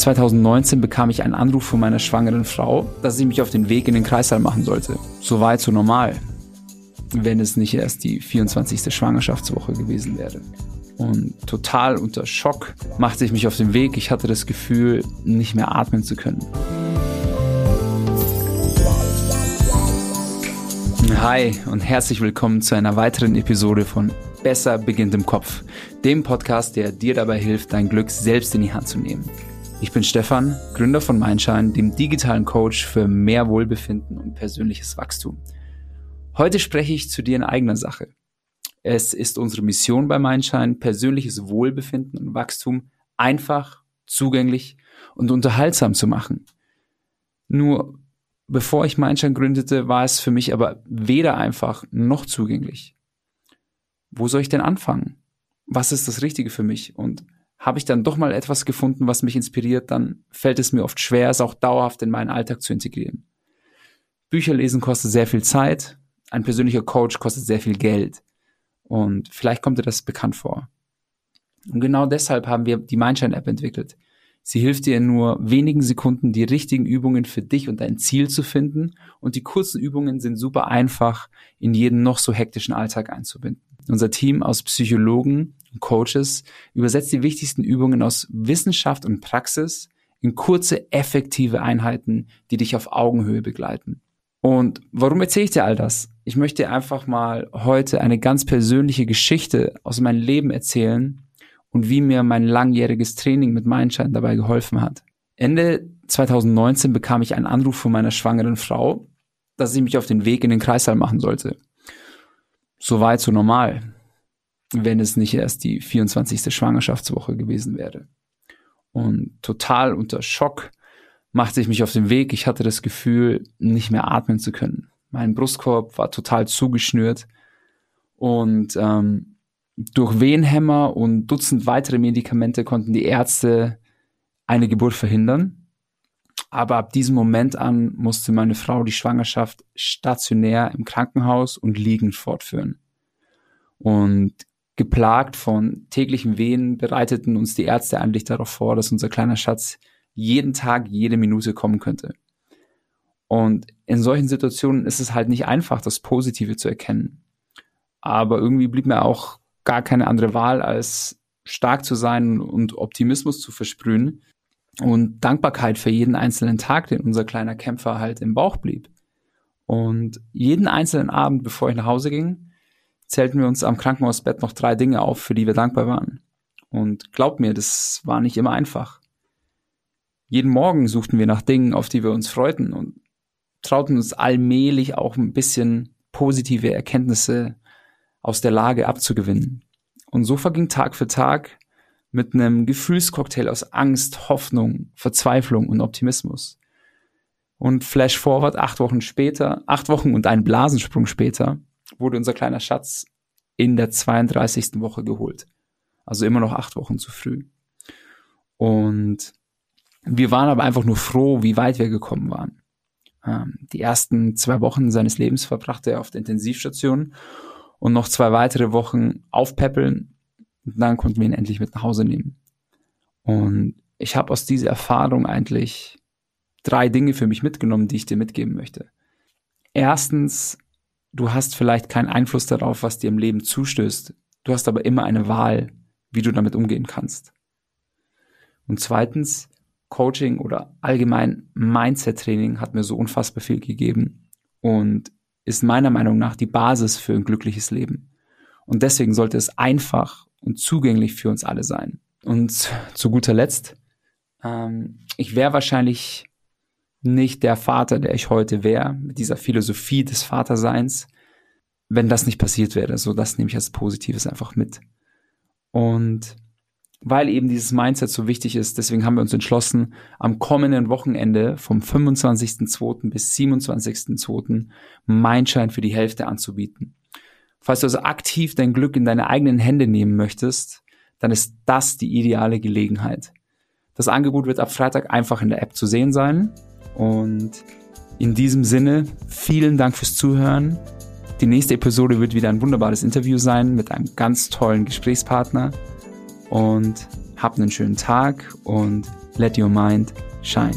2019 bekam ich einen Anruf von meiner schwangeren Frau, dass ich mich auf den Weg in den Kreißsaal machen sollte. So weit, so normal. Wenn es nicht erst die 24. Schwangerschaftswoche gewesen wäre. Und total unter Schock machte ich mich auf den Weg. Ich hatte das Gefühl, nicht mehr atmen zu können. Hi und herzlich willkommen zu einer weiteren Episode von Besser beginnt im Kopf, dem Podcast, der dir dabei hilft, dein Glück selbst in die Hand zu nehmen. Ich bin Stefan, Gründer von Mindshine, dem digitalen Coach für mehr Wohlbefinden und persönliches Wachstum. Heute spreche ich zu dir in eigener Sache. Es ist unsere Mission bei Mindshine, persönliches Wohlbefinden und Wachstum einfach, zugänglich und unterhaltsam zu machen. Nur bevor ich Mindshine gründete, war es für mich aber weder einfach noch zugänglich. Wo soll ich denn anfangen? Was ist das Richtige für mich? Und habe ich dann doch mal etwas gefunden, was mich inspiriert, dann fällt es mir oft schwer, es auch dauerhaft in meinen Alltag zu integrieren. Bücher lesen kostet sehr viel Zeit, ein persönlicher Coach kostet sehr viel Geld. Und vielleicht kommt dir das bekannt vor. Und genau deshalb haben wir die Mindshine-App entwickelt. Sie hilft dir in nur wenigen Sekunden, die richtigen Übungen für dich und dein Ziel zu finden. Und die kurzen Übungen sind super einfach in jeden noch so hektischen Alltag einzubinden. Unser Team aus Psychologen Coaches übersetzt die wichtigsten Übungen aus Wissenschaft und Praxis in kurze, effektive Einheiten, die dich auf Augenhöhe begleiten. Und warum erzähle ich dir all das? Ich möchte einfach mal heute eine ganz persönliche Geschichte aus meinem Leben erzählen und wie mir mein langjähriges Training mit Mindshine dabei geholfen hat. Ende 2019 bekam ich einen Anruf von meiner schwangeren Frau, dass ich mich auf den Weg in den Kreissaal machen sollte so weit, so normal, wenn es nicht erst die 24. Schwangerschaftswoche gewesen wäre. Und total unter Schock machte ich mich auf den Weg. Ich hatte das Gefühl, nicht mehr atmen zu können. Mein Brustkorb war total zugeschnürt und ähm, durch Wehenhämmer und Dutzend weitere Medikamente konnten die Ärzte eine Geburt verhindern. Aber ab diesem Moment an musste meine Frau die Schwangerschaft stationär im Krankenhaus und liegend fortführen. Und geplagt von täglichen Wehen bereiteten uns die Ärzte eigentlich darauf vor, dass unser kleiner Schatz jeden Tag, jede Minute kommen könnte. Und in solchen Situationen ist es halt nicht einfach, das Positive zu erkennen. Aber irgendwie blieb mir auch gar keine andere Wahl, als stark zu sein und Optimismus zu versprühen und Dankbarkeit für jeden einzelnen Tag, den unser kleiner Kämpfer halt im Bauch blieb. Und jeden einzelnen Abend, bevor ich nach Hause ging, zählten wir uns am Krankenhausbett noch drei Dinge auf, für die wir dankbar waren. Und glaub mir, das war nicht immer einfach. Jeden Morgen suchten wir nach Dingen, auf die wir uns freuten und trauten uns allmählich auch ein bisschen positive Erkenntnisse aus der Lage abzugewinnen. Und so verging Tag für Tag mit einem Gefühlscocktail aus Angst, Hoffnung, Verzweiflung und Optimismus. Und flash forward acht Wochen später, acht Wochen und einen Blasensprung später, wurde unser kleiner Schatz in der 32. Woche geholt. Also immer noch acht Wochen zu früh. Und wir waren aber einfach nur froh, wie weit wir gekommen waren. Ähm, die ersten zwei Wochen seines Lebens verbrachte er auf der Intensivstation und noch zwei weitere Wochen aufpäppeln und dann konnten wir ihn endlich mit nach Hause nehmen. Und ich habe aus dieser Erfahrung eigentlich drei Dinge für mich mitgenommen, die ich dir mitgeben möchte. Erstens, du hast vielleicht keinen Einfluss darauf, was dir im Leben zustößt. Du hast aber immer eine Wahl, wie du damit umgehen kannst. Und zweitens, Coaching oder allgemein Mindset-Training hat mir so unfassbar viel gegeben und ist meiner Meinung nach die Basis für ein glückliches Leben. Und deswegen sollte es einfach und zugänglich für uns alle sein. Und zu guter Letzt, ähm, ich wäre wahrscheinlich nicht der Vater, der ich heute wäre, mit dieser Philosophie des Vaterseins, wenn das nicht passiert wäre. So, das nehme ich als Positives einfach mit. Und weil eben dieses Mindset so wichtig ist, deswegen haben wir uns entschlossen, am kommenden Wochenende vom 25.02. bis 27.02. Mindshine für die Hälfte anzubieten. Falls du also aktiv dein Glück in deine eigenen Hände nehmen möchtest, dann ist das die ideale Gelegenheit. Das Angebot wird ab Freitag einfach in der App zu sehen sein. Und in diesem Sinne, vielen Dank fürs Zuhören. Die nächste Episode wird wieder ein wunderbares Interview sein mit einem ganz tollen Gesprächspartner. Und habt einen schönen Tag und let your mind shine.